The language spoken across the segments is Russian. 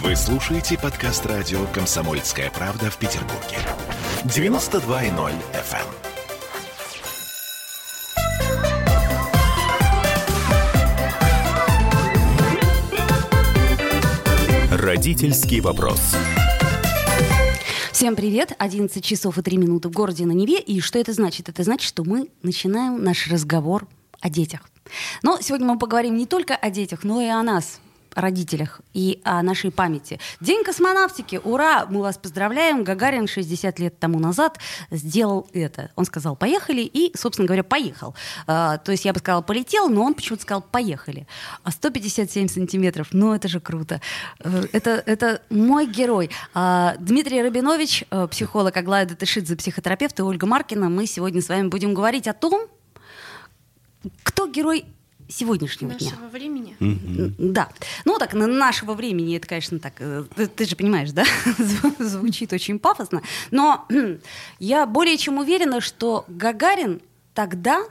Вы слушаете подкаст радио «Комсомольская правда» в Петербурге. 92.0 FM. Родительский вопрос. Всем привет! 11 часов и 3 минуты в городе на Неве. И что это значит? Это значит, что мы начинаем наш разговор о детях. Но сегодня мы поговорим не только о детях, но и о нас, родителях и о нашей памяти. День космонавтики, ура! Мы вас поздравляем. Гагарин 60 лет тому назад сделал это. Он сказал «поехали» и, собственно говоря, поехал. А, то есть я бы сказала «полетел», но он почему-то сказал «поехали». А 157 сантиметров, ну это же круто. Э, это, это мой герой. А, Дмитрий Рабинович, э, психолог Аглая Датышидзе, психотерапевт и Ольга Маркина. Мы сегодня с вами будем говорить о том, кто герой сегодняшнего нашего дня. времени. Mm-hmm. Да. Ну, так, на нашего времени, это, конечно, так, э, ты, ты же понимаешь, да, звучит очень пафосно, но я более чем уверена, что Гагарин тогда,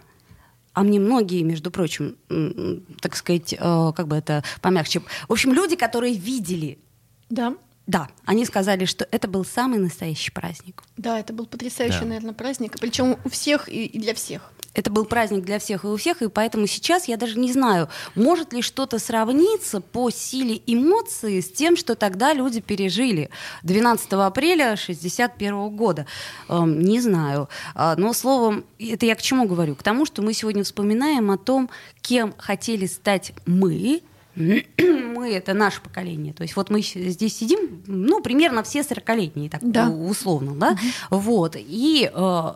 а мне многие, между прочим, так сказать, э, как бы это помягче, в общем, люди, которые видели да. Да, они сказали, что это был самый настоящий праздник. Да, это был потрясающий, да. наверное, праздник. Причем у всех и, и для всех это был праздник для всех и у всех, и поэтому сейчас я даже не знаю, может ли что-то сравниться по силе эмоций с тем, что тогда люди пережили 12 апреля 1961 года. Эм, не знаю. А, но словом, это я к чему говорю? К тому, что мы сегодня вспоминаем о том, кем хотели стать мы, мы это наше поколение. То есть вот мы здесь сидим, ну, примерно все 40-летние, так да. условно, да? Угу. Вот. И э,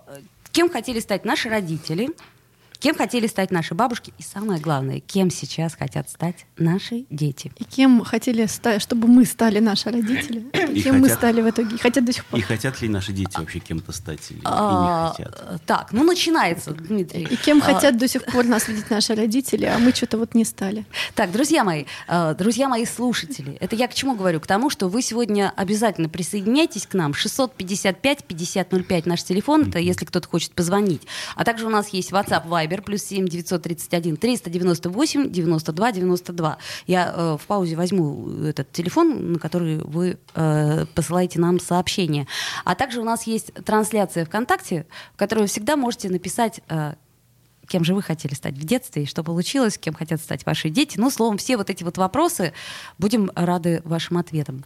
Кем хотели стать наши родители, кем хотели стать наши бабушки и самое главное, кем сейчас хотят стать наши дети. И кем хотели стать, чтобы мы стали наши родители, и кем хотят, мы стали в итоге, хотят до сих пор. И хотят ли наши дети вообще кем-то стать или а, не хотят? Так, ну начинается, Дмитрий. И кем а, хотят до сих пор нас видеть наши родители, а мы что-то вот не стали. Так, друзья мои, а, друзья мои слушатели, это я к чему говорю? К тому, что вы сегодня обязательно присоединяйтесь к нам. 655-5005 наш телефон, это если кто-то хочет позвонить. А также у нас есть WhatsApp, Viber, плюс 7 931 398 92 92. Я э, в паузе возьму этот телефон, на который вы э, посылаете нам сообщение. А также у нас есть трансляция ВКонтакте, в которой вы всегда можете написать э, кем же вы хотели стать в детстве, и что получилось, кем хотят стать ваши дети. Ну, словом, все вот эти вот вопросы, будем рады вашим ответам.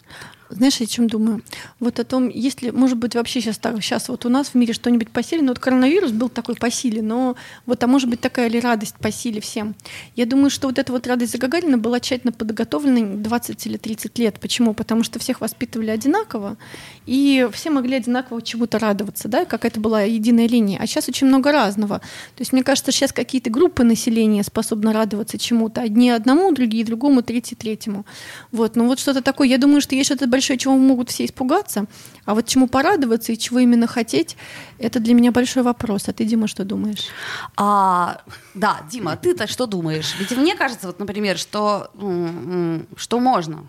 Знаешь, я о чем думаю? Вот о том, если, может быть, вообще сейчас так, сейчас вот у нас в мире что-нибудь по силе, ну вот коронавирус был такой по силе, но вот, а может быть такая ли радость по силе всем? Я думаю, что вот эта вот радость за Гагарина была тщательно подготовлена 20 или 30 лет. Почему? Потому что всех воспитывали одинаково, и все могли одинаково чему-то радоваться, да, как это была единая линия. А сейчас очень много разного. То есть мне кажется, сейчас какие-то группы населения способны радоваться чему-то. Одни одному, другие другому, третий третьему. Вот, ну вот что-то такое. Я думаю, что есть что-то большое, чего могут все испугаться, а вот чему порадоваться и чего именно хотеть, это для меня большой вопрос. А ты, Дима, что думаешь? А, да, Дима, ты-то что думаешь? Ведь мне кажется, вот, например, что, что можно.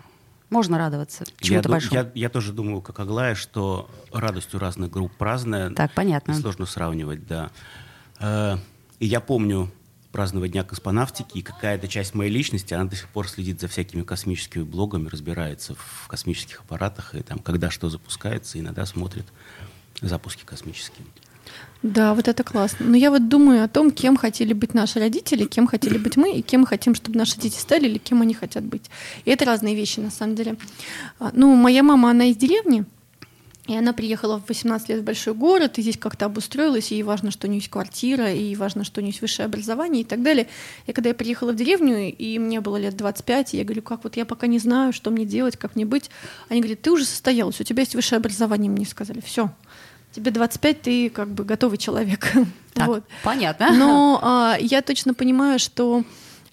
Можно радоваться чему-то я, большому. Я, я тоже думаю, как Аглая, что радость у разных групп разная. Так, понятно. Сложно сравнивать, да. Э, и я помню празднования Дня космонавтики, и какая-то часть моей личности, она до сих пор следит за всякими космическими блогами, разбирается в космических аппаратах, и там, когда что запускается, иногда смотрит запуски космические. Да, вот это классно. Но я вот думаю о том, кем хотели быть наши родители, кем хотели быть мы, и кем мы хотим, чтобы наши дети стали, или кем они хотят быть. И это разные вещи, на самом деле. А, ну, моя мама, она из деревни, и она приехала в 18 лет в большой город, и здесь как-то обустроилась, и ей важно, что у нее есть квартира, и важно, что у нее есть высшее образование и так далее. И когда я приехала в деревню, и мне было лет 25, я говорю, как вот я пока не знаю, что мне делать, как мне быть. Они говорят, ты уже состоялась, у тебя есть высшее образование, мне сказали, все. Тебе 25, ты как бы готовый человек. Так, вот. Понятно. Но а, я точно понимаю, что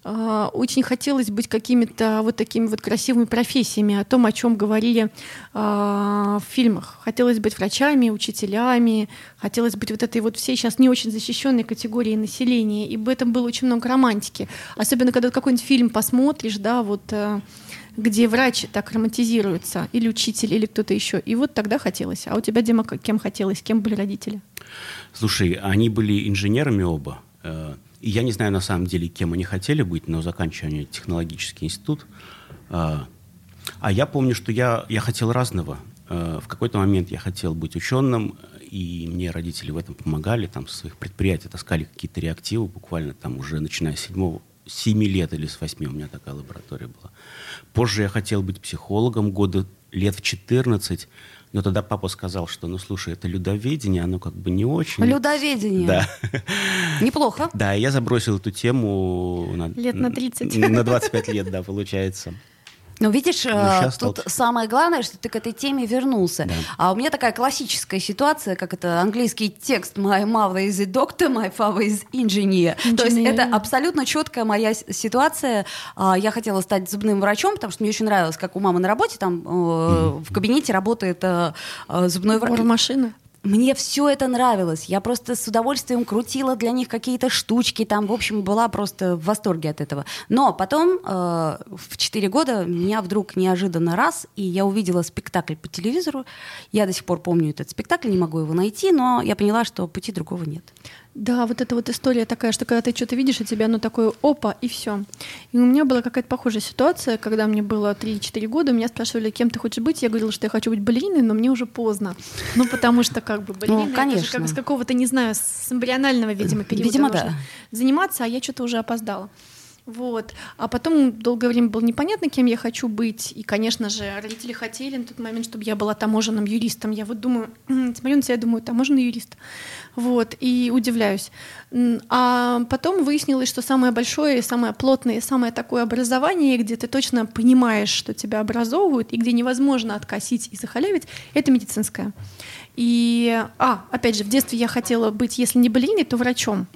очень хотелось быть какими-то вот такими вот красивыми профессиями, о том, о чем говорили а, в фильмах. Хотелось быть врачами, учителями, хотелось быть вот этой вот всей сейчас не очень защищенной категорией населения. И в этом было очень много романтики. Особенно, когда какой-нибудь фильм посмотришь, да, вот э, где врач так романтизируется, или учитель, или кто-то еще. И вот тогда хотелось. А у тебя, Дима, кем хотелось? Кем были родители? Слушай, они были инженерами оба. И я не знаю на самом деле, кем они хотели быть, но заканчивая технологический институт, а, А я помню, что я, я хотел разного. Э, в какой-то момент я хотел быть ученым, и мне родители в этом помогали, там, со своих предприятий таскали какие-то реактивы, буквально там уже начиная с седьмого, семи лет или с восьми у меня такая лаборатория была. Позже я хотел быть психологом года лет в 14, но тогда папа сказал, что, ну, слушай, это людоведение, оно как бы не очень. Людоведение. Да. Неплохо. Да, я забросил эту тему на, Лет на 30. На 25 лет, да, получается. Но видишь, э, щас тут самое главное, что ты к этой теме вернулся. Да. А у меня такая классическая ситуация, как это английский текст «My mother is a doctor, my father is engineer». То есть Engineer. это абсолютно четкая моя ситуация. А, Я хотела стать зубным врачом, потому что мне очень нравилось, как у мамы на работе, там э, в кабинете работает э, э, зубной врач. машины. Мне все это нравилось. Я просто с удовольствием крутила для них какие-то штучки. Там, в общем, была просто в восторге от этого. Но потом, э, в 4 года, меня вдруг неожиданно раз, и я увидела спектакль по телевизору. Я до сих пор помню этот спектакль, не могу его найти, но я поняла, что пути другого нет. Да, вот эта вот история такая, что когда ты что-то видишь, и тебя оно такое опа, и все. И у меня была какая-то похожая ситуация, когда мне было 3-4 года, меня спрашивали, кем ты хочешь быть. Я говорила, что я хочу быть балериной, но мне уже поздно. Ну, потому что как бы балерина, это же конечно. как с какого-то, не знаю, с эмбрионального, видимо, периода Видимо, да. заниматься, а я что-то уже опоздала. Вот. А потом долгое время было непонятно, кем я хочу быть. И, конечно же, родители хотели на тот момент, чтобы я была таможенным юристом. Я вот думаю, смотрю на себя думаю, таможенный юрист. Вот. И удивляюсь. А потом выяснилось, что самое большое, самое плотное, самое такое образование, где ты точно понимаешь, что тебя образовывают, и где невозможно откосить и захалявить, это медицинское. И, а, опять же, в детстве я хотела быть, если не балериной, то врачом.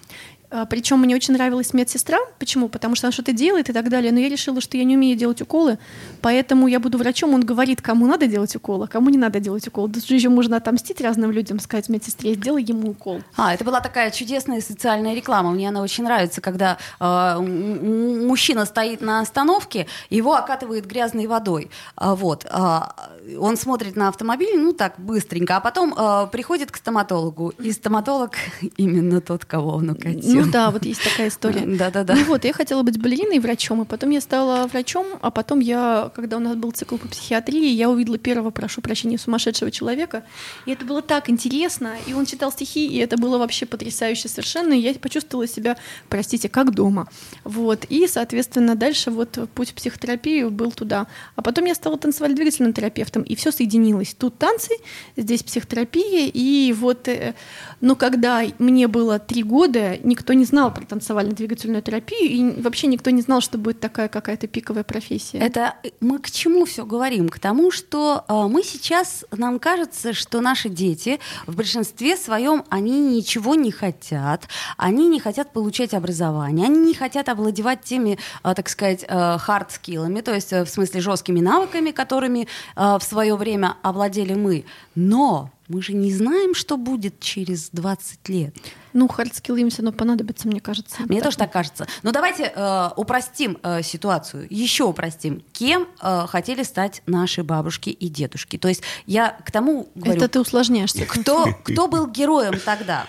Причем мне очень нравилась медсестра. Почему? Потому что она что-то делает и так далее. Но я решила, что я не умею делать уколы, поэтому я буду врачом. Он говорит, кому надо делать укол, а кому не надо делать укол. Тут еще можно отомстить разным людям, сказать медсестре, сделай ему укол. А, это была такая чудесная социальная реклама. Мне она очень нравится, когда э, мужчина стоит на остановке, его окатывает грязной водой. А, вот. а, он смотрит на автомобиль, ну так, быстренько, а потом э, приходит к стоматологу, и стоматолог именно тот, кого он укатил. Ну да, вот есть такая история. Да-да-да. Ну вот, я хотела быть балериной и врачом, и потом я стала врачом, а потом я, когда у нас был цикл по психиатрии, я увидела первого, прошу прощения, сумасшедшего человека, и это было так интересно, и он читал стихи, и это было вообще потрясающе совершенно, и я почувствовала себя, простите, как дома. Вот, и, соответственно, дальше вот путь в психотерапию был туда. А потом я стала танцевально-двигательным терапевтом, и все соединилось. Тут танцы, здесь психотерапия, и вот, э, но когда мне было три года, никто не знал про танцевально-двигательную терапию, и вообще никто не знал, что будет такая какая-то пиковая профессия. Это мы к чему все говорим? К тому, что э, мы сейчас, нам кажется, что наши дети в большинстве своем, они ничего не хотят, они не хотят получать образование, они не хотят овладевать теми, э, так сказать, hard skill ами, то есть э, в смысле жесткими навыками, которыми э, в свое время овладели мы. Но мы же не знаем, что будет через 20 лет. Ну, hard skill ы им все равно понадобятся, мне кажется. Мне тоже так кажется. Но давайте э, упростим э, ситуацию, еще упростим. Кем э, хотели стать наши бабушки и дедушки? То есть я к тому говорю, Это ты усложняешься. кто, кто был героем тогда?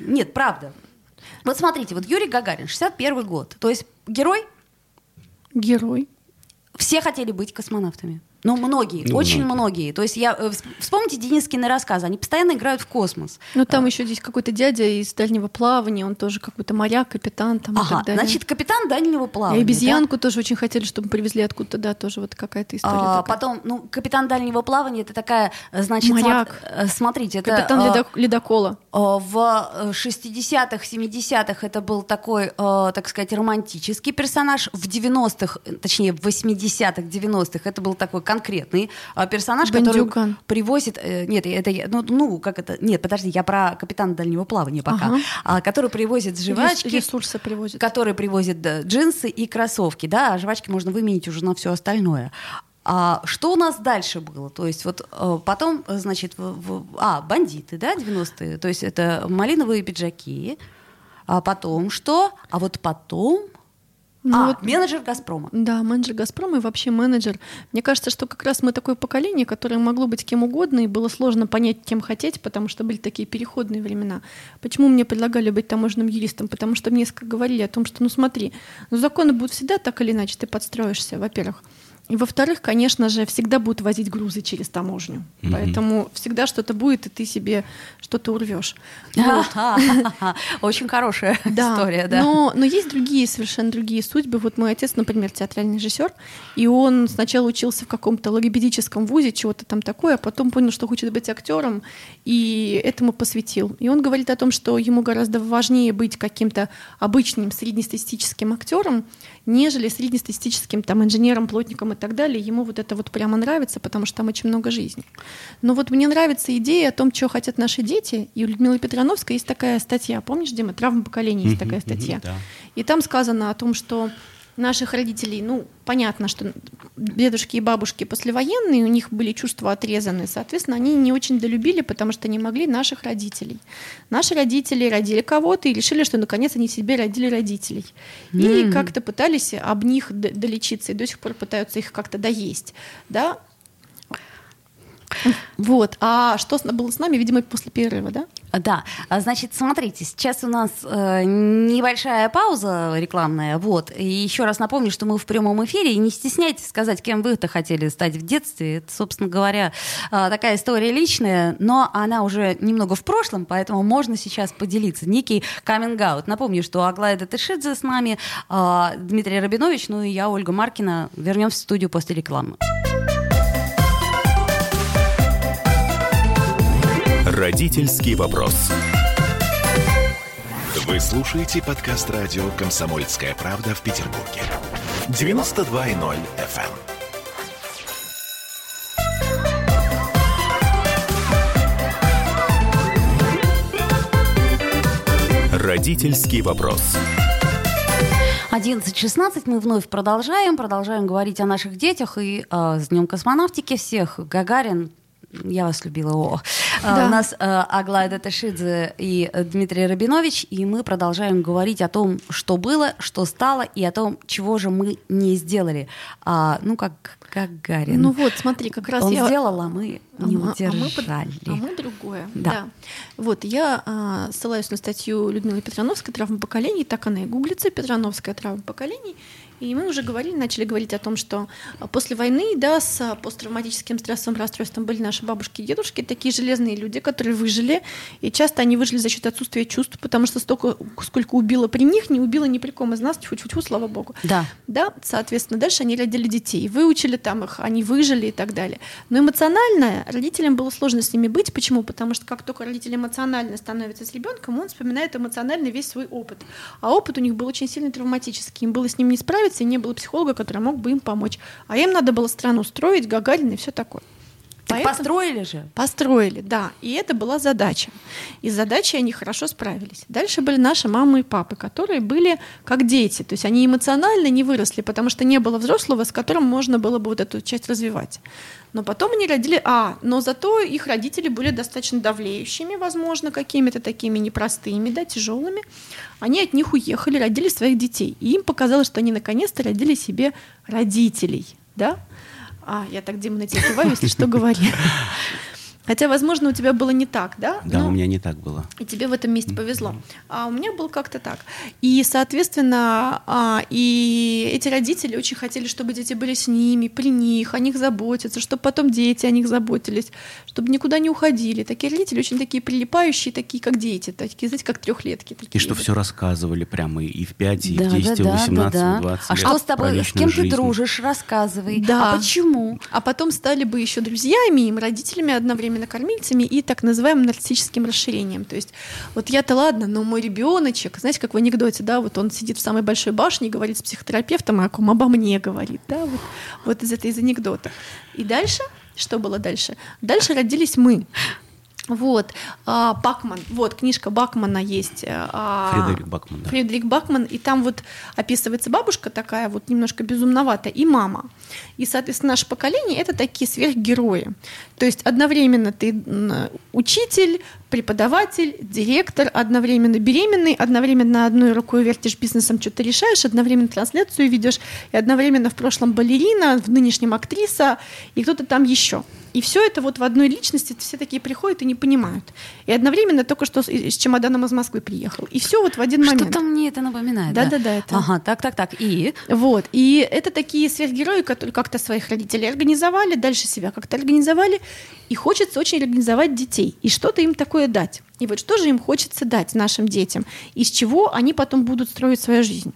Нет, правда. Вот смотрите, вот Юрий Гагарин, 61 год. То есть герой, Герой. все хотели быть космонавтами. Ну, многие, Ну, очень многие. многие. То есть я, э, всп- вспомните Денискины рассказы, они постоянно играют в космос. Ну, там еще здесь какой-то дядя из дальнего плавания, он тоже какой-то моряк, капитан там и Ага, так далее. значит, капитан дальнего И плавания. да? обезьянку тоже очень хотели, чтобы привезли откуда-то, да, тоже вот какая-то история. А, такая. потом, ну, капитан дальнего плавания это такая, э, значит, Моряк. смо- э, смотрите, это Капитан э, ледо- ледокола. э, в э, 60-х, 70-х это был такой, э, так сказать, романтический персонаж. В 90-х, э, точнее, в 80-х, 90-х это был такой конкретный э, персонаж, Бандюган. который привозит... э, нет, это. Ну, ну, как это... Нет, подожди, я про капитана дальнего плавания пока. Ага. А, который привозит жвачки. Рес- Ресурсы привозят. который привозит джинсы и кроссовки, да, а жвачки можно выменить уже на все остальное. А что у нас дальше было? То есть вот э, потом, значит, в- в- а, бандиты, да, 90-е, то есть это малиновые пиджаки, а потом что? А вот потом... Ну а, вот- менеджер «Газпрома». Да, менеджер «Газпрома» и вообще менеджер. Мне кажется, что как раз мы такое поколение, которое могло быть кем угодно, и было сложно понять, кем хотеть, потому что были такие переходные времена. Почему мне предлагали быть таможенным юристом? Потому что мне говорили о том, что, ну смотри, ну законы будут всегда так или иначе, ты подстроишься, во-первых. И во-вторых, конечно же, всегда будут возить грузы через таможню. Мгм. Поэтому всегда что-то будет, и ты себе что-то урвешь. Очень хорошая Да, история, да. Но, но есть другие, совершенно другие судьбы. Вот мой отец, например, театральный режиссер, и он сначала учился в каком-то логопедическом вузе, чего-то там такое, а потом понял, что хочет быть актером, и этому посвятил. И он говорит о том, что ему гораздо важнее быть каким-то обычным среднестатистическим актером, нежели среднестатистическим там инженером, плотником и так далее. Ему вот это вот прямо нравится, потому что там очень много жизни. Но вот мне нравится идея о том, что хотят наши дети. И у Людмилы Петрановской есть такая статья. Помнишь, Дима, «Травма поколения» есть такая статья. И там сказано о том, что наших родителей, ну, понятно, что дедушки и бабушки послевоенные, у них были чувства отрезаны, соответственно, они не очень долюбили, потому что не могли наших родителей. Наши родители родили кого-то и решили, что наконец они себе родили родителей. И Мгм. как-то пытались об них долечиться, и до сих пор пытаются их как-то доесть, да? Вот. А что было с нами, видимо, после перерыва, да? Да, А, значит, смотрите, сейчас у нас э, небольшая пауза рекламная, вот. И еще раз напомню, что мы в прямом эфире, и не стесняйтесь сказать, кем вы-то хотели стать в детстве. Это, собственно говоря, э, такая история личная, но она уже немного в прошлом, поэтому можно сейчас поделиться. Некий каминг-аут. Напомню, что Аглая Датышидзе с нами, э, Дмитрий Рабинович, ну и я, Ольга Маркина. Вернемся в студию после рекламы. Родительский вопрос. Вы слушаете подкаст радио «Комсомольская правда» в Петербурге. 92.0 FM. Родительский вопрос. 11.16 мы вновь продолжаем, продолжаем говорить о наших детях и э, с Днем космонавтики всех. Гагарин, я вас любила. О. А, Да. У нас э, Аглая Даташидзе и Дмитрий Рабинович, и мы продолжаем говорить о том, что было, что стало, и о том, чего же мы не сделали. А, ну, как Гагарин. Ну вот, смотри, как раз Он я... сделал, а мы не А мы- а мы под- удержали. А мы другое. Да. Да. Вот, я а, ссылаюсь на статью Людмилы Петрановской «Травма поколений», так она и гуглится, Петрановская травма поколений. И мы уже говорили, начали говорить о том, что а, после войны, да, с а, посттравматическим стрессовым расстройством были наши бабушки и дедушки, такие железные люди, которые выжили, и часто они выжили за счет отсутствия чувств, потому что столько, сколько убило при них, не убило ни при ком из нас, тьфу-тьфу-тьфу, слава богу. Да. Да, соответственно, дальше они родили детей, выучили там их, они выжили и так далее. Но эмоционально родителям было сложно с ними быть. Почему? Потому что как только родитель эмоционально становится с ребенком, он вспоминает эмоционально весь свой опыт. А опыт у них был очень сильно травматический. Им было с ним не справиться, и не было психолога, который мог бы им помочь. А им надо было страну строить, Гагарина и все такое. Так Поэтому- построили же. Построили, да. И это была задача. И с задачей они хорошо справились. Дальше были наши мамы и папы, которые были как дети. То есть они эмоционально не выросли, потому что не было взрослого, с которым можно было бы вот эту часть развивать. Но потом они родили... А, но зато их родители были достаточно давлеющими, возможно, какими-то такими непростыми, да, тяжелыми. Они от них уехали, родили своих детей. И им показалось, что они наконец-то родили себе родителей, да? А, я так, Дима, на тебя киваю, если что, говори. Хотя, возможно, у тебя было не так, да? Да, Но- у меня не так было. и тебе в этом месте повезло. А у меня было как-то так. И, соответственно, а, и эти родители очень хотели, чтобы дети были с ними, при них, о них заботиться, чтобы потом дети о них заботились, чтобы никуда не уходили. Такие родители очень такие прилипающие, такие как дети, такие, знаете, как трехлетки. И Такие что вот. все рассказывали прямо и в 5, и Да, в 10, и да, в да, 18, да, и да. в 20 А лет что с тобой, с кем ты жизнь. дружишь, рассказывай. Да. А почему? А потом стали бы еще друзьями, им родителями, одновременно кормильцами и так называемым нарциссическим расширением. То есть вот я-то ладно, но мой ребеночек, знаете, как в анекдоте, да, вот он сидит в самой большой башне и говорит с психотерапевтом, о ком обо мне говорит, да, вот, вот из этой из анекдота. И дальше, что было дальше? Дальше родились мы. Вот, а, Бакман, вот, книжка Бакмана есть. а, Фредерик Бакман, да. Фредерик Бакман, и там вот описывается бабушка такая вот немножко безумноватая, и мама. И, соответственно, наше поколение — это такие сверхгерои. То есть одновременно ты учитель, преподаватель, директор, одновременно беременный, одновременно одной рукой вертишь бизнесом, что-то решаешь, одновременно трансляцию ведешь, и одновременно в прошлом балерина, в нынешнем актриса, и кто-то там еще. И все это вот в одной личности все такие приходят и не понимают. И одновременно только что с, с чемоданом из Москвы приехал. И все вот в один момент. Что-то мне это напоминает. Да, да, да. Это... Ага, так, так, так. И? Вот. И это такие сверхгерои, которые как-то своих родителей организовали, дальше себя как-то организовали. И хочется очень организовать детей. И что-то им такое дать. И вот что же им хочется дать нашим детям? Из чего они потом будут строить свою жизнь?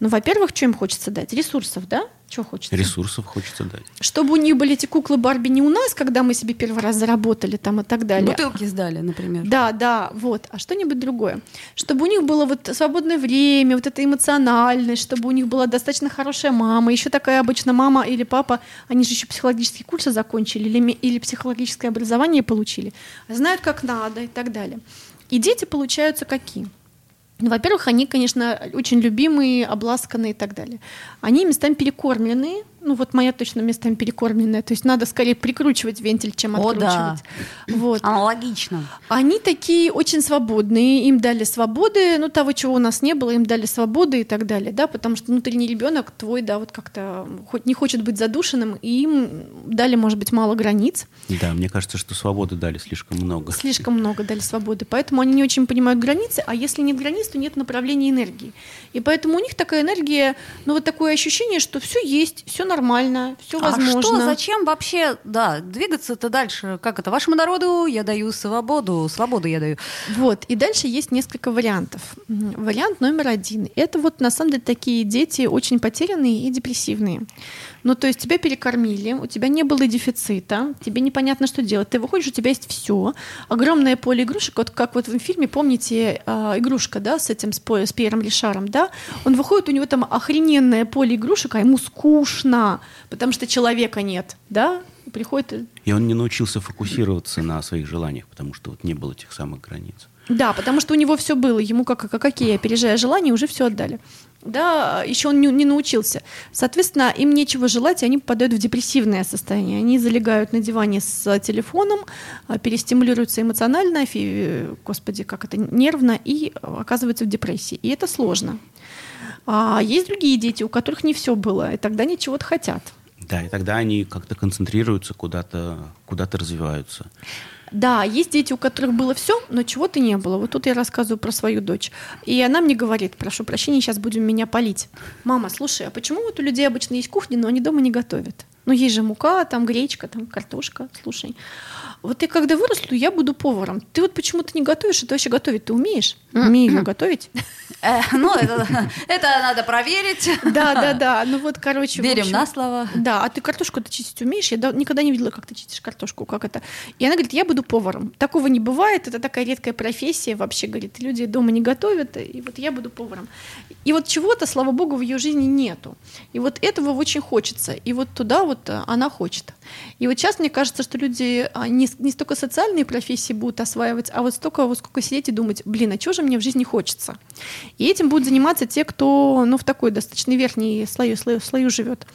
Ну, во-первых, что им хочется дать? Ресурсов, да? Что хочется? Ресурсов хочется дать. Чтобы у них были эти куклы Барби не у нас, когда мы себе первый раз заработали там и так далее. Бутылки сдали, например. Да, да, вот. А что-нибудь другое. Чтобы у них было вот свободное время, вот это эмоциональность, чтобы у них была достаточно хорошая мама. Еще такая обычно мама или папа, они же еще психологические курсы закончили или, или психологическое образование получили. Знают, как надо и так далее. И дети получаются какие? Ну, во-первых, они, конечно, очень любимые, обласканные и так далее. Они местами перекормленные. Ну, вот моя точно местами перекормленная. То есть надо скорее прикручивать вентиль, чем О, откручивать. да. Вот. Аналогично. Они такие очень свободные, им дали свободы, ну того, чего у нас не было, им дали свободы и так далее, да, потому что внутренний ребенок твой, да, вот как-то хоть не хочет быть задушенным, и им дали, может быть, мало границ. Да, мне кажется, что свободы дали слишком много. Слишком много дали свободы, поэтому они не очень понимают границы, а если нет границ, то нет направления энергии. И поэтому у них такая энергия, ну вот такое ощущение, что все есть, все нормально, все возможно. А что, зачем вообще, да, двигаться-то дальше? Как это? Вашему народу я даю свободу, свободу я даю. Вот, и дальше есть несколько вариантов. Вариант номер один. Это вот на самом деле такие дети очень потерянные и депрессивные. Ну, то есть тебя перекормили, у тебя не было дефицита, тебе непонятно, что делать. Ты выходишь, у тебя есть все. Огромное поле игрушек, вот как вот в фильме, помните, а, игрушка, да, с этим, с, с Пьером Лишаром, да? Он выходит, у него там охрененное поле игрушек, а ему скучно, потому что человека нет, да? Приходит и И он не научился фокусироваться на своих желаниях, потому что вот не было этих самых границ. Да, потому что у него все было, ему как, как какие, опережая желания, уже все отдали. Да, еще он не, не научился. Соответственно, им нечего желать, и они попадают в депрессивное состояние. Они залегают на диване с телефоном, а, перестимулируются эмоционально, фи- господи, как это, нервно, и оказываются в депрессии. И это сложно. А есть другие дети, у которых не все было, и тогда они чего-то хотят. Да, и тогда они как-то концентрируются, куда-то куда развиваются. Да, есть дети, у которых было все, но чего-то не было. Вот тут я рассказываю про свою дочь. И она мне говорит, прошу прощения, сейчас будем меня палить. Мама, слушай, а почему вот у людей обычно есть кухня, но они дома не готовят? Ну, есть же мука, там гречка, там картошка, слушай. Вот ты когда вырасту, я буду поваром. Ты вот почему-то не готовишь, а ты вообще готовить ты умеешь? Умею я готовить. Э, ну, это, надо проверить. Да, да, да. Ну вот, короче, Верим на слово. Да, а ты картошку-то чистить умеешь? Я да- никогда не видела, как ты чистишь картошку, как это. И она говорит, я буду поваром. Такого не бывает, это такая редкая профессия вообще, говорит, люди дома не готовят, и вот я буду поваром. И вот чего-то, слава богу, в ее жизни нету. И вот этого очень хочется. И вот туда вот а, она хочет. И вот сейчас мне кажется, что люди а, не, не столько социальные профессии будут осваивать, а вот столько, вот сколько сидеть и думать, блин, а чего же мне в жизни хочется? И этим будут заниматься те, кто ну, в такой достаточно верхней слою, слою, слою живет.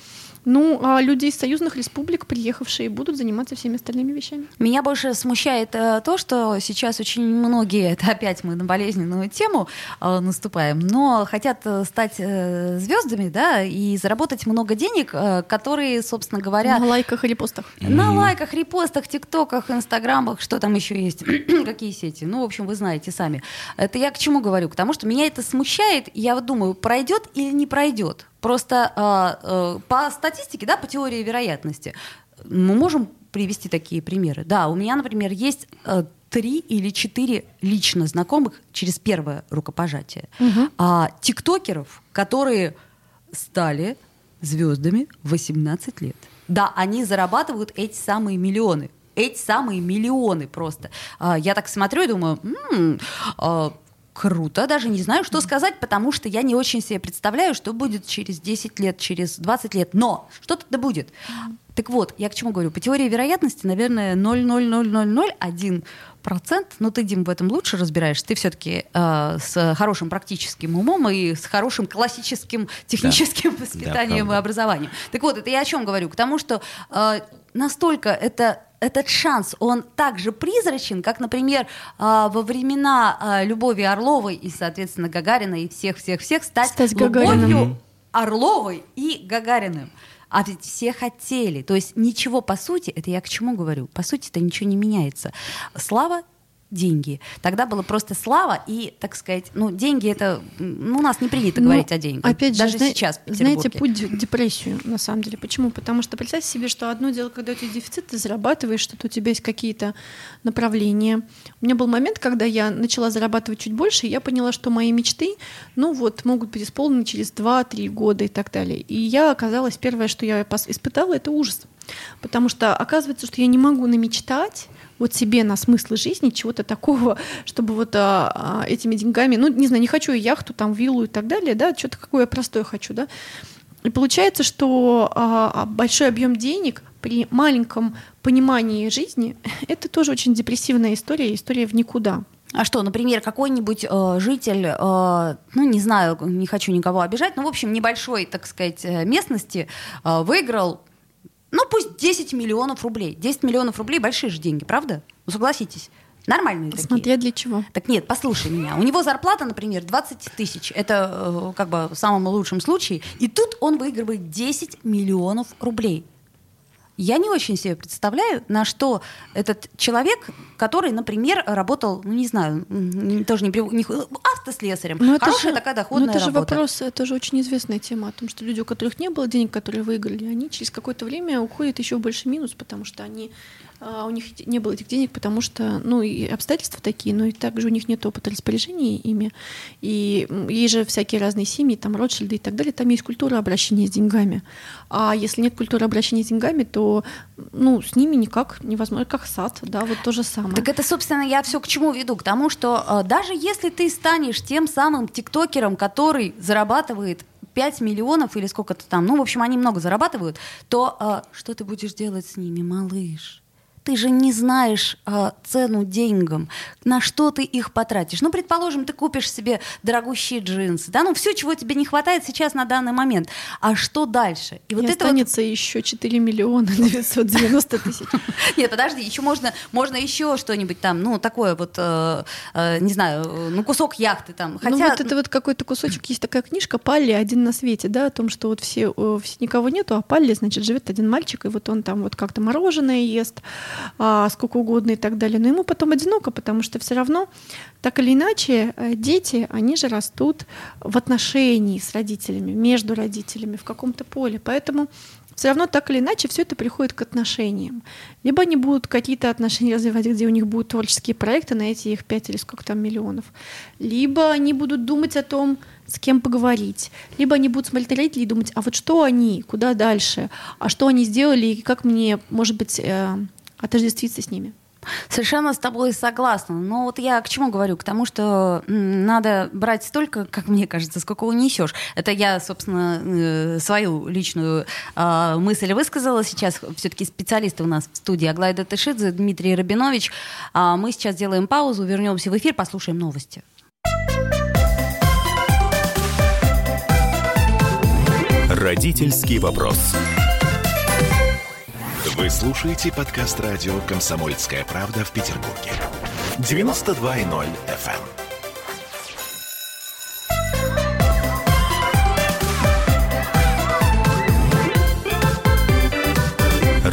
Ну, а люди из союзных республик, приехавшие, будут заниматься всеми остальными вещами. Меня больше смущает э, то, что сейчас очень многие, это опять мы на болезненную тему э, наступаем, но хотят э, стать э, звездами, да, и заработать много денег, э, которые, собственно говоря, На лайках и репостах. на лайках, репостах, тиктоках, инстаграмах, что там еще есть, какие сети. Ну, в общем, вы знаете сами. Это я к чему говорю? К тому, что меня это смущает. и Я вот думаю, пройдет или не пройдет. Просто э, э, по статистике, да, по теории вероятности, мы можем привести такие примеры. Да, у меня, например, есть э, три или четыре лично знакомых через первое рукопожатие. А, тиктокеров, которые стали звездами в 18 лет. Да, они зарабатывают эти самые миллионы. Эти самые миллионы просто. А, я так смотрю и думаю, «М, а, круто, даже не знаю, что сказать, потому что я не очень себе представляю, что будет через 10 лет, через 20 лет. Но что-то да будет. Так вот, я к чему говорю? По теории вероятности, наверное, 0,00001 процент, но ты, Дим, в этом лучше разбираешься. Ты все-таки с хорошим практическим умом и с хорошим классическим техническим воспитанием и правда. образованием. Так вот, это я о чем говорю? К тому, что э, настолько это этот шанс, он также призрачен, как, например, а, во времена а, Любови Орловой и, соответственно, Гагарина и всех-всех-всех стать, Стать Любовью. Орловой и Гагариным. А ведь все хотели. То есть ничего, по сути, это я к чему говорю? По сути, это ничего не меняется. Слава деньги. Тогда было просто слава и, так сказать, ну, деньги это, ну, у нас не принято Ну, говорить о деньгах. Опять же, даже зна- сейчас в знаете, путь в депрессию, на самом деле. Почему? Потому что представьте себе, что одно дело, когда у тебя дефицит, ты зарабатываешь, что-то у тебя есть какие-то направления. У меня был момент, когда я начала зарабатывать чуть больше, и я поняла, что мои мечты, ну вот, могут быть исполнены через 2-3 года и так далее. И я оказалась, первое, что я испытала, это ужас. Потому что оказывается, что я не могу намечтать вот себе на смысл жизни чего-то такого, чтобы вот а, а, этими деньгами, ну, не знаю, не хочу яхту, там, виллу и так далее, да, что-то какое простое хочу, да. И получается, что а, а, большой объем денег при маленьком понимании жизни это тоже очень депрессивная история, история в никуда. А что, например, какой-нибудь э, житель, э, ну, не знаю, не хочу никого обижать, но, в общем, небольшой, так сказать, э, местности э, выиграл, ну, пусть 10 миллионов рублей. 10 миллионов рублей – большие же деньги, правда? Ну, согласитесь. Нормальные такие. Смотря для чего. Так нет, послушай меня. У него зарплата, например, 20 тысяч. Это э, как бы в самом лучшем случае. И тут он выигрывает 10 миллионов рублей. Я не очень себе представляю, на что этот человек, который, например, работал, ну не знаю, тоже не, не автослесарем. Но Ну, это Хорошая же- такая но доходная это же работа. вопрос, это же очень известная тема о том, что люди, у которых не было денег, которые выиграли, они через какое-то время уходят еще в больший минус, потому что они у них не было этих денег, потому что, ну, и обстоятельства такие, но и также у них нет опыта распоряжения ими. И есть же всякие разные семьи, там, Ротшильды и так далее, там есть культура обращения с деньгами. А если нет культуры обращения с деньгами, то, ну, с ними никак невозможно, как сад, да, вот то же самое. Так это, собственно, я все к чему веду? К тому, что э, даже если ты станешь тем самым тиктокером, который зарабатывает 5 миллионов или сколько-то там, ну, в общем, они много зарабатывают, то э, что ты будешь делать с ними, малыш? Ты же не знаешь э, цену деньгам, на что ты их потратишь. Ну, предположим, ты купишь себе дорогущие джинсы, да, ну, все, чего тебе не хватает сейчас на данный момент. А что дальше? И вот это останется еще 4 миллиона 990 тысяч. Нет, подожди, еще можно, можно еще что-нибудь там, ну, такое вот, э, э, не знаю, э, ну, кусок яхты там. Хотя... Ну, вот это вот какой-то кусочек, есть такая книжка «Палли. Один на свете», да, о том, что вот все, э, все никого нету, а Палли, значит, живет один мальчик, и вот он там вот как-то мороженое ест, сколько угодно и так далее. Но ему потом одиноко, потому что все равно, так или иначе, э, дети, они же растут в отношении с родителями, между родителями, в каком-то поле. Поэтому все равно так или иначе все это приходит к отношениям. Либо они будут какие-то отношения развивать, где у них будут творческие проекты на эти их 5 или сколько там миллионов. Либо они будут думать о том, с кем поговорить. Либо они будут смотреть родителей и думать, а вот что они, куда дальше, а что они сделали, и как мне, может быть, э, отождествиться с ними. Совершенно с тобой согласна. Но вот я к чему говорю? К тому, что надо брать столько, как мне кажется, сколько унесешь. Это я, собственно, э, свою личную э, мысль высказала. Сейчас все-таки специалисты у нас в студии Аглайда Тышидзе, Дмитрий Рабинович. А мы сейчас делаем паузу, вернемся в эфир, послушаем новости. Родительский вопрос. Вы слушаете подкаст радио «Комсомольская правда» в Петербурге. 92.0 FM.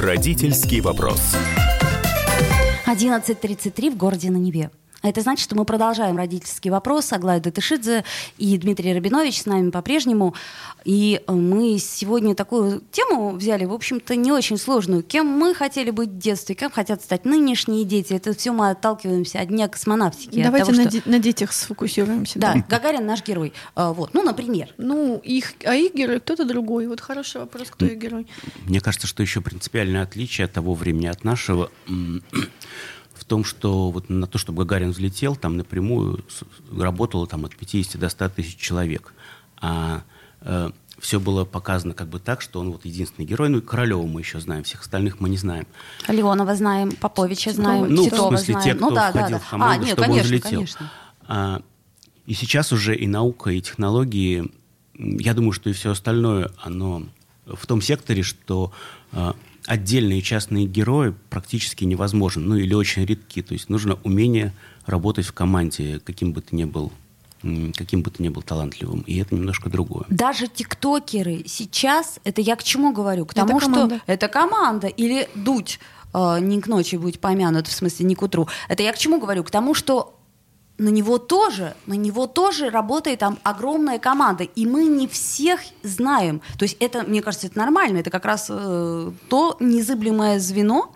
Родительский вопрос. 11.33 в городе на Неве. А Это значит, что мы продолжаем родительский вопрос. Аглая Датышидзе и Дмитрий Рабинович с нами по-прежнему. И мы сегодня такую тему взяли, в общем-то, не очень сложную. Кем мы хотели быть в детстве, кем хотят стать нынешние дети. Это все мы отталкиваемся от дня космонавтики. Давайте от того, на, что... на детях сфокусируемся. Да, Гагарин наш герой. А, Вот, ну, например. Ну, их, а их герой кто-то другой. Вот хороший вопрос, кто их герой. Мне кажется, что еще принципиальное отличие от того времени от нашего том, что вот на то, чтобы Гагарин взлетел, там напрямую работало там от 50 до 100 тысяч человек. А все было показано как бы так, что он вот единственный герой. Ну, и Королева мы еще знаем, всех остальных мы не знаем. Леонова знаем, Поповича знаем, Ну, Титова в смысле, знаем. те, кто ну, да, да, входил да. в команду, а, нет, чтобы конечно, он взлетел. конечно. А, и сейчас уже и наука, и технологии, я думаю, что и все остальное, оно в том секторе, что а, отдельные частные герои практически невозможен, ну или очень редки. То есть нужно умение работать в команде, каким бы ты ни был каким бы ты ни был талантливым, и это немножко другое. Даже тиктокеры сейчас, это я к чему говорю? К тому, это что это команда, или дуть э, не к ночи будет помянут, в смысле не к утру. Это я к чему говорю? К тому, что на него тоже, на него тоже работает там огромная команда, и мы не всех знаем. То есть это, мне кажется, это нормально, это как раз э, то незыблемое звено,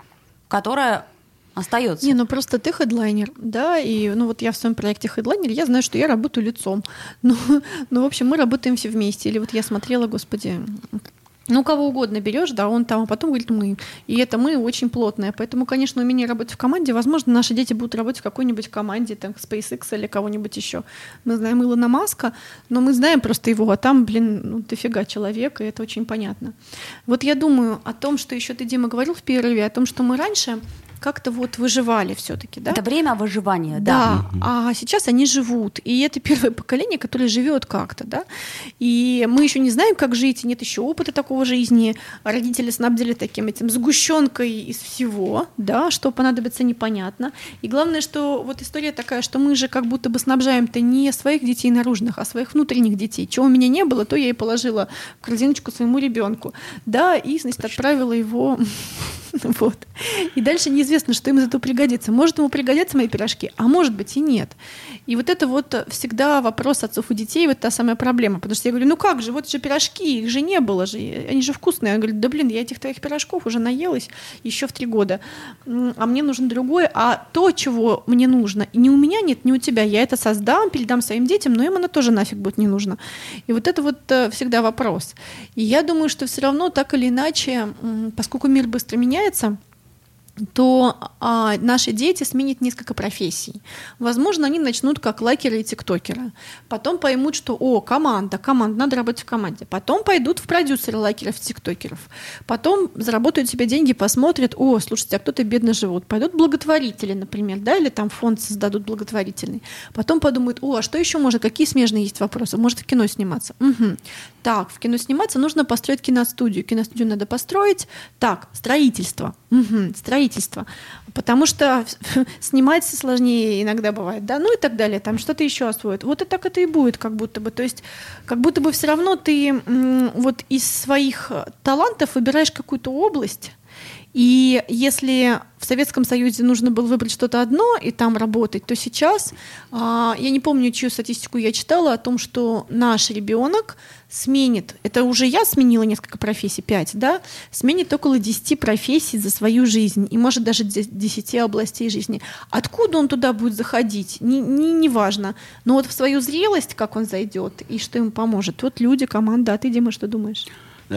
которое остается. Не, ну просто ты хедлайнер, да, и ну вот я в своем проекте хедлайнер, я знаю, что я работаю лицом. Ну, ну, в общем, мы работаем все вместе. Или вот я смотрела, господи, ну, кого угодно берешь, да, он там, а потом говорит мы. И это мы очень плотное. Поэтому, конечно, умение работать в команде, возможно, наши дети будут работать в какой-нибудь команде, там, SpaceX или кого-нибудь еще. Мы знаем Илона Маска, но мы знаем просто его, а там, блин, ну, дофига человек, и это очень понятно. Вот я думаю о том, что еще ты, Дима, говорил в перерыве, о том, что мы раньше как-то вот выживали все-таки, да? Это время выживания, да. Да, а сейчас они живут, и это первое поколение, которое живет как-то, да. И мы еще не знаем, как жить, нет еще опыта такого жизни. Родители снабдили таким этим сгущенкой из всего, да, что понадобится непонятно. И главное, что вот история такая, что мы же как будто бы снабжаем-то не своих детей наружных, а своих внутренних детей. Чего у меня не было, то я и положила в корзиночку своему ребенку, да, и, значит, отправила его вот. И дальше неизвестно, что им этого пригодится. Может, ему пригодятся мои пирожки, а может быть и нет. И вот это вот всегда вопрос отцов и детей, вот та самая проблема. Потому что я говорю, ну как же, вот же пирожки, их же не было же, они же вкусные. Он говорит, да блин, я этих твоих пирожков уже наелась еще в три года, а мне нужно другое. А то, чего мне нужно, и ни у меня нет, ни у тебя, я это создам, передам своим детям, но им оно тоже нафиг будет не нужно. И вот это вот э, всегда вопрос. И я думаю, что все равно так или иначе, поскольку мир быстро меняется, меняется, то а, наши дети сменят несколько профессий. Возможно, они начнут как лайкеры и тиктокеры. Потом поймут, что, о, команда, команда, надо работать в команде. Потом пойдут в продюсеры лайкеров, тиктокеров. Потом заработают себе деньги, посмотрят, о, слушайте, а кто-то бедно живут. Пойдут благотворители, например, да, или там фонд создадут благотворительный. Потом подумают, о, а что еще можно, какие смежные есть вопросы? Может в кино сниматься? Угу. Так, в кино сниматься нужно построить киностудию. Киностудию надо построить. Так, строительство. Угу, строительство. Потому что снимать сложнее иногда бывает, да, ну и так далее. Там что-то еще освоят. Вот и так это и будет, как будто бы. То есть, как будто бы все равно ты вот из своих талантов выбираешь какую-то область, и если в Советском Союзе нужно было выбрать что-то одно и там работать, то сейчас, а, я не помню, чью статистику я читала, о том, что наш ребенок сменит, это уже я сменила несколько профессий, пять, да, сменит около 10 профессий за свою жизнь, и может даже 10 областей жизни. Откуда он туда будет заходить, не, не, не важно. Но вот в свою зрелость, как он зайдет и что ему поможет. Вот люди, команда, а ты, Дима, что думаешь?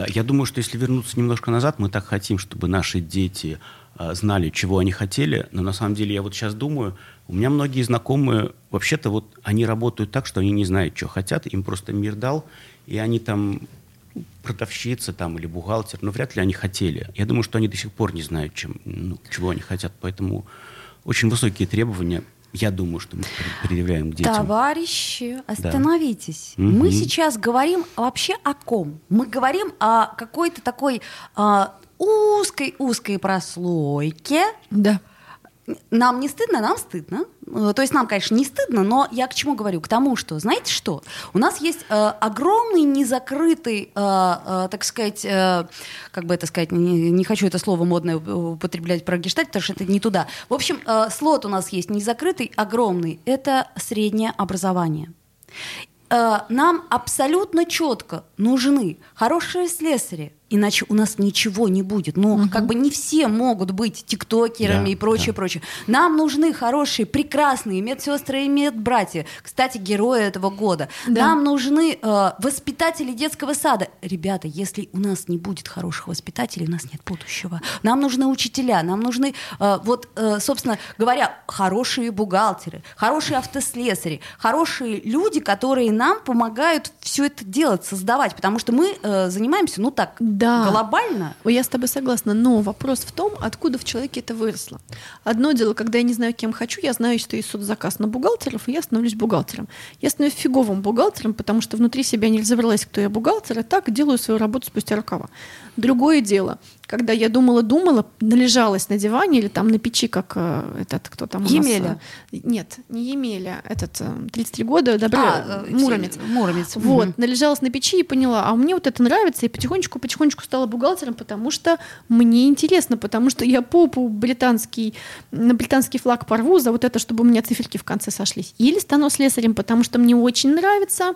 Я думаю, что если вернуться немножко назад, мы так хотим, чтобы наши дети а, знали, чего они хотели, но на самом деле я вот сейчас думаю, у меня многие знакомые, вообще-то вот они работают так, что они не знают, что хотят, им просто мир дал, и они там продавщица там или бухгалтер, но вряд ли они хотели. Я думаю, что они до сих пор не знают, чем, ну, чего они хотят, поэтому очень высокие требования я думаю, что мы предъявляем к детям. Товарищи, остановитесь. Да. Мы сейчас говорим вообще о ком? Мы говорим о какой-то такой узкой-узкой прослойке. Да нам не стыдно, нам стыдно. Э, то есть нам, конечно, не стыдно, но я к чему говорю? К тому, что, знаете что? У нас есть э, огромный незакрытый, э, э, так сказать, э, как бы это сказать, не, не хочу это слово модное употреблять про гештальт, потому что это не туда. В общем, э, слот у нас есть незакрытый, огромный. Это среднее образование. Э, нам абсолютно четко нужны хорошие слесари, иначе у нас ничего не будет. Ну, угу. как бы не все могут быть тиктокерами да, и прочее, да. прочее. Нам нужны хорошие, прекрасные медсестры и медбратья. Кстати, герои этого года. Да. Нам нужны э, воспитатели детского сада. Ребята, если у нас не будет хороших воспитателей, у нас нет будущего. Нам нужны учителя, нам нужны, э, вот, э, собственно говоря, хорошие бухгалтеры, хорошие автослесари, хорошие люди, которые нам помогают все это делать, создавать, потому что мы э, занимаемся, ну так, да. Глобально. Я с тобой согласна, но вопрос в том, откуда в человеке это выросло. Одно дело, когда я не знаю, кем хочу, я знаю, что есть соцзаказ на бухгалтеров, и я становлюсь бухгалтером. Я становлюсь фиговым бухгалтером, потому что внутри себя не разобралась, кто я бухгалтер, и так делаю свою работу спустя рукава. Другое дело, когда я думала-думала, належалась на диване или там на печи, как э, этот, кто там у нас, Емеля. э, Нет, не Емеля, этот э, 33 года, добро, А, э, Муромец. Муромец. Вот, Мгм. належалась на печи и поняла, а мне вот это нравится, и потихонечку-потихонечку стала бухгалтером, потому что мне интересно, потому что я попу британский, на британский флаг порву за вот это, чтобы у меня циферки в конце сошлись. Или стану слесарем, потому что мне очень нравится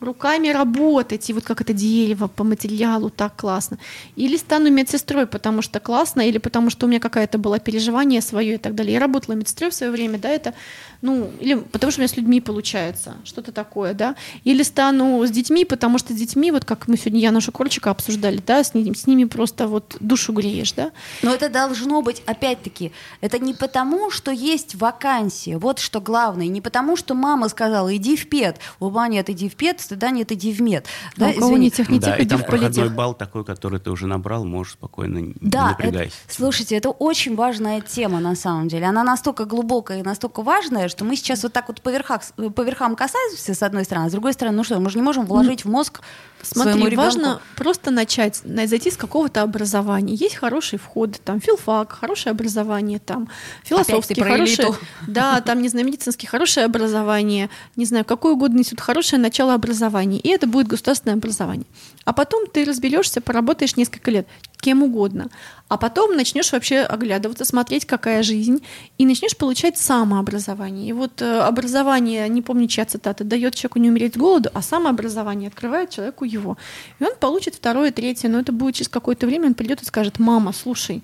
руками работать, и вот как это дерево по материалу так классно. Или стану медсестрой, потому что классно, или потому что у меня какая-то было переживание свое и так далее. Я работала медсестрой в свое время, да, это, ну, или потому что у меня с людьми получается, что-то такое, да. Или стану с детьми, потому что с детьми, вот как мы сегодня Яна Шукорчика обсуждали, да, с, ним, с ними просто вот душу греешь, да. Но это должно быть, опять-таки, это не потому, что есть вакансия, вот что главное, не потому, что мама сказала, иди в ПЕД, ума нет, иди в ПЕД, стыда нет, иди в МЕД. А у кого нет техники, Да, и иди там в проходной политех. балл такой, который ты уже набрал, можешь спокойно не Да, это- напрягайся. слушайте, это очень важная тема на самом деле. Она настолько глубокая и настолько важная, что мы сейчас вот так вот по, верхах, по верхам касаемся, с одной стороны, а с другой стороны, ну что, мы же не можем вложить в мозг своему Смотри, ребенку. важно просто начать, на- зайти с какого-то образования. Есть хорошие входы, там филфак, хорошее образование, там философский, хорошее, да, там, не знаю, медицинский, хорошее образование, не знаю, какое угодно институт, хорошее начало образования, и это будет государственное образование. А потом ты разберешься, поработаешь несколько лет, кем угодно. А потом начнешь вообще оглядываться, смотреть, какая жизнь, и начнешь получать самообразование. И вот э, образование, не помню, чья цитата, дает человеку не умереть с голоду, а самообразование открывает человеку его. И он получит второе, третье, но это будет через какое-то время, он придет и скажет, мама, слушай,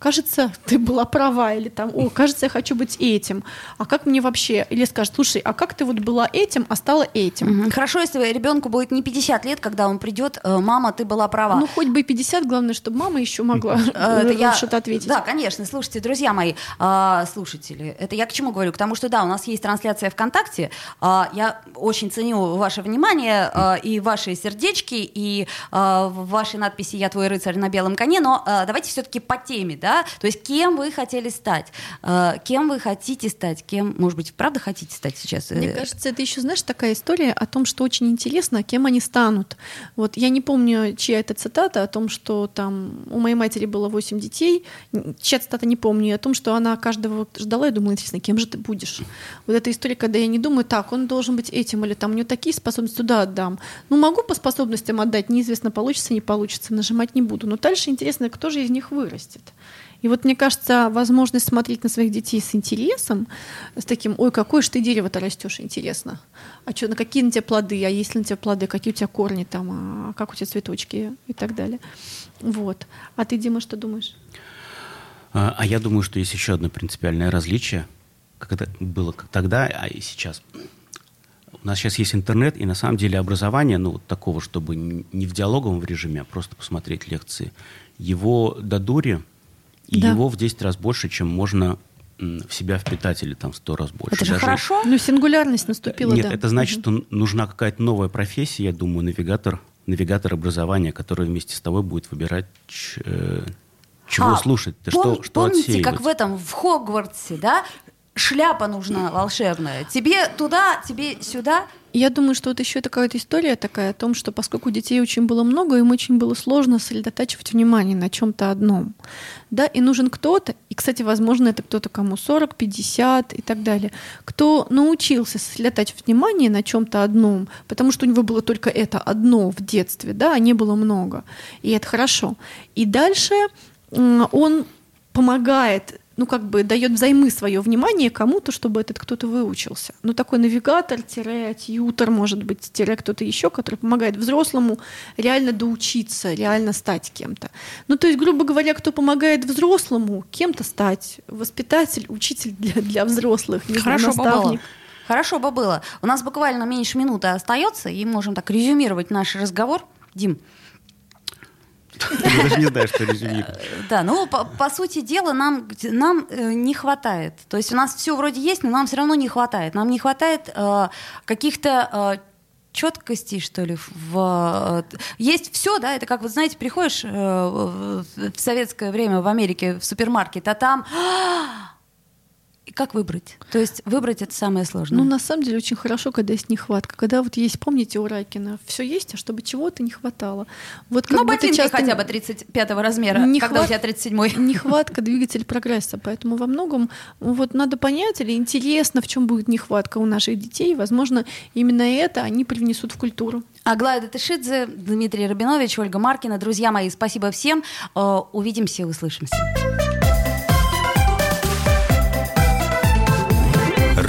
кажется, ты была права, или там, о, кажется, я хочу быть этим, а как мне вообще, или скажет, слушай, а как ты вот была этим, а стала этим? Мгм. Хорошо, если ребенку будет не 50 лет, когда он придет, э, мама, ты была права. Ну, хоть бы и 50, главное, чтобы мама еще могла Э, я- что-то ответить. Да, конечно. Слушайте, друзья мои, а, слушатели, это я к чему говорю? К тому, что да, у нас есть трансляция ВКонтакте. А, Я очень ценю ваше внимание а, и ваши сердечки, и ваши надписи «Я твой рыцарь на белом коне», но давайте все-таки по теме, да? То есть кем вы хотели стать? А, Кем вы хотите стать? Кем, может быть, правда хотите стать сейчас? Мне Э, кажется, это еще, знаешь, такая история о том, что очень интересно, кем они станут. Вот я не помню, чья это цитата о том, что там у моей матери было 8 детей. Чья цитата не помню, о том, что она каждого ждала и думала, интересно, кем же ты будешь? Вот эта история, когда я не думаю, так, он должен быть этим, или там у него такие способности, туда отдам. Ну, могу по способностям отдать, неизвестно, получится, не получится, нажимать не буду. Но дальше интересно, кто же из них вырастет. И вот мне кажется, возможность смотреть на своих детей с интересом, с таким, ой, какое же ты дерево-то растешь, интересно. А что, на какие на тебя плоды, а есть ли на тебя плоды, какие у тебя корни там, а как у тебя цветочки и так далее. Вот. А ты, Дима, что думаешь? А а я думаю, что есть еще одно принципиальное различие, как это было тогда, а и сейчас. У нас сейчас есть интернет, и на самом деле образование, ну, вот такого, чтобы не в диалоговом режиме, а просто посмотреть лекции, его до дури, и Да. его в 10 раз больше, чем можно в себя впитать, или там в 100 раз больше. Это же Даже- хорошо. Ну, сингулярность наступила, Нет, да. это значит, что нужна какая-то новая профессия, я думаю, навигатор, навигатор образования, который вместе с тобой будет выбирать, э, чего А, слушать, пом- что, что Помните, отсеивать. как в этом, в Хогвартсе, да? Шляпа нужна волшебная. Тебе туда, тебе сюда. Я думаю, что вот еще такая история такая о том, что поскольку детей очень было много, им очень было сложно сосредотачивать внимание на чем-то одном. Да, и нужен кто-то, и, кстати, возможно, это кто-то кому 40, 50 и так далее, кто научился сосредотачивать внимание на чем-то одном, потому что у него было только это одно в детстве, да, а не было много. И это хорошо. И дальше он помогает ну, как бы дает взаймы свое внимание кому-то, чтобы этот кто-то выучился. Ну, такой навигатор, тире, тьютер, может быть, тире кто-то еще, который помогает взрослому реально доучиться, реально стать кем-то. Ну, то есть, грубо говоря, кто помогает взрослому кем-то стать, воспитатель, учитель для, для взрослых, не Хорошо наставник. Хорошо бы было. У нас буквально меньше минуты остается, и можем так резюмировать наш разговор. Дим, Я даже не знаю, что резюмировать. да, ну, по, сути дела, нам, нам э, не хватает. То есть у нас все вроде есть, но нам все равно не хватает. Нам не хватает э, каких-то э, четкостей, что ли. В, э, есть все, да, это как, вот знаете, приходишь э, в советское время в Америке в супермаркет, а там И как выбрать? То есть выбрать это самое сложное. Ну, на самом деле, очень хорошо, когда есть нехватка. Когда вот есть, помните у Райкина, все есть, а чтобы чего-то не хватало. Вот как ну, ботинки часто хотя бы 35 размера, Не когда у тебя 37-й. Нехватка двигатель прогресса. Поэтому во многом вот надо понять или интересно, в чем будет нехватка у наших детей. Возможно, именно это они привнесут в культуру. Аглая Датышидзе, Дмитрий Рабинович, Ольга Маркина. Друзья мои, спасибо всем. Э, Увидимся и услышимся.